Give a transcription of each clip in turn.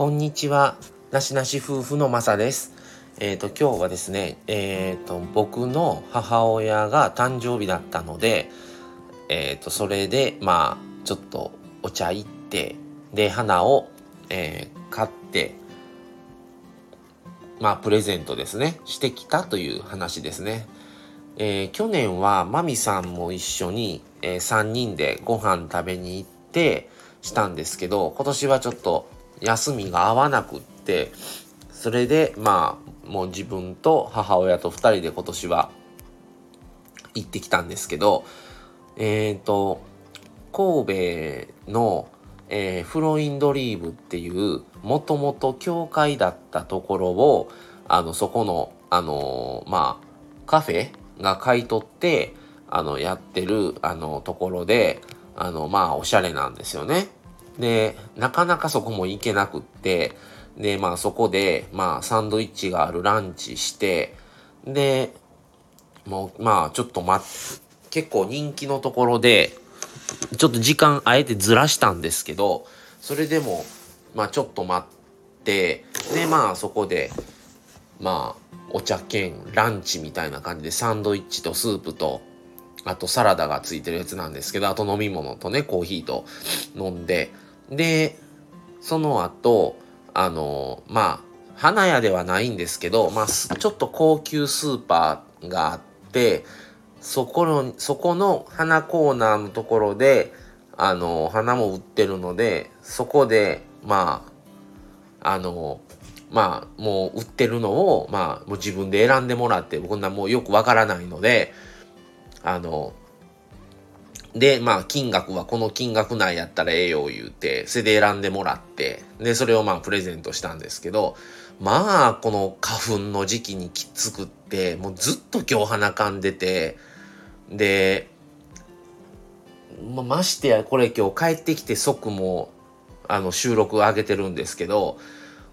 こんにちは。なしなし夫婦のまさです。えっ、ー、と、今日はですね、えっ、ー、と、僕の母親が誕生日だったので、えっ、ー、と、それで、まあ、ちょっとお茶行って、で、花を、え買って、まあ、プレゼントですね、してきたという話ですね。え去年はマミさんも一緒に、え3人でご飯食べに行ってしたんですけど、今年はちょっと休みが合わなくって、それでまあもう自分と母親と2人で今年は行ってきたんですけど、えっ、ー、と、神戸の、えー、フロインドリーブっていうもともと教会だったところをあのそこのあのー、まあカフェが買い取ってあのやってるあのところであのまあおしゃれなんですよね。で、なかなかそこも行けなくって、で、まあそこで、まあサンドイッチがあるランチして、で、もう、まあちょっと待って、結構人気のところで、ちょっと時間あえてずらしたんですけど、それでも、まあちょっと待って、で、まあそこで、まあお茶兼ランチみたいな感じでサンドイッチとスープとあとサラダがついてるやつなんですけど、あと飲み物とね、コーヒーと飲んで、で、その後、あの、まあ、花屋ではないんですけど、まあ、ちょっと高級スーパーがあって、そこの、そこの花コーナーのところで、あの、花も売ってるので、そこで、まあ、あの、まあ、もう売ってるのを、まあ、もう自分で選んでもらって、こんなもうよくわからないので、あの、で、まあ、金額はこの金額内やったらええよ言うて、それで選んでもらって、で、それをまあ、プレゼントしたんですけど、まあ、この花粉の時期にきつくって、もうずっと今日鼻かんでて、で、まましてや、これ今日帰ってきて即も、あの、収録上げてるんですけど、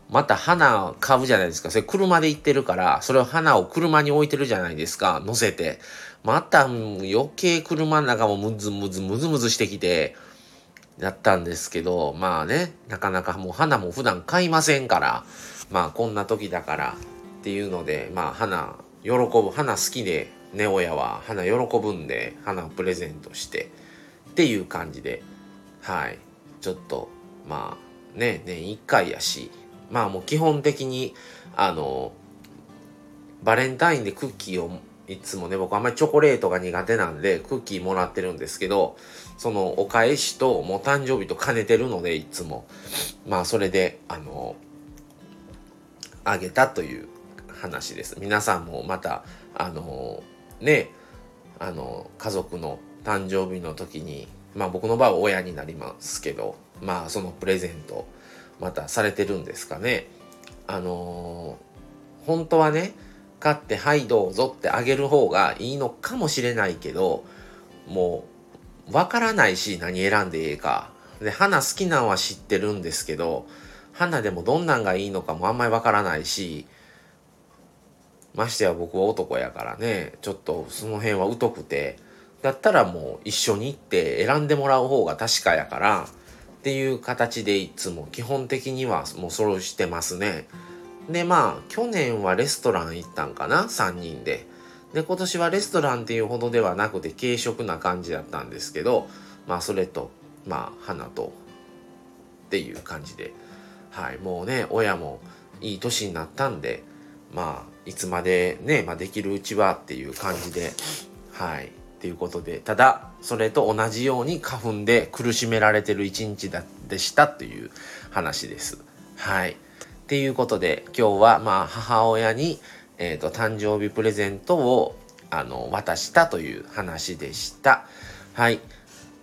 また花を買うじゃないですか。それ車で行ってるから、それを花を車に置いてるじゃないですか。乗せて。また余計車の中もムズムズムズムズしてきて、やったんですけど、まあね、なかなかもう花も普段買いませんから、まあこんな時だからっていうので、まあ花、喜ぶ、花好きで、ね、親は花喜ぶんで、花をプレゼントして、っていう感じで、はい、ちょっと、まあね、年1回やし、まあもう基本的に、あの、バレンタインでクッキーをいつもね、僕あんまりチョコレートが苦手なんで、クッキーもらってるんですけど、そのお返しと、もう誕生日と兼ねてるので、いつも。まあ、それで、あの、あげたという話です。皆さんもまた、あの、ね、あの、家族の誕生日の時に、まあ僕の場合は親になりますけど、まあそのプレゼント、またされてるんですかね。あのー、本当はね、買って「はいどうぞ」ってあげる方がいいのかもしれないけどもうわからないし何選んでええか。で花好きなんは知ってるんですけど花でもどんなんがいいのかもあんまりわからないしましてや僕は男やからねちょっとその辺は疎くてだったらもう一緒に行って選んでもらう方が確かやからっていう形でいつも基本的にはもうそうしてますね。でまあ去年はレストラン行ったんかな？3人で。で今年はレストランっていうほどではなくて軽食な感じだったんですけどまあそれとまあ花とっていう感じではいもうね親もいい年になったんでまあいつまでね、まあ、できるうちはっていう感じではいっていうことでただそれと同じように花粉で苦しめられてる一日だでしたという話ですはい。っていうことで今日はまあ母親に、えーと、誕生日プレゼントをあの渡したという話でした。はい。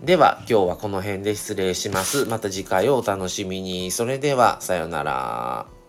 では今日はこの辺で失礼します。また次回をお楽しみに。それではさようなら。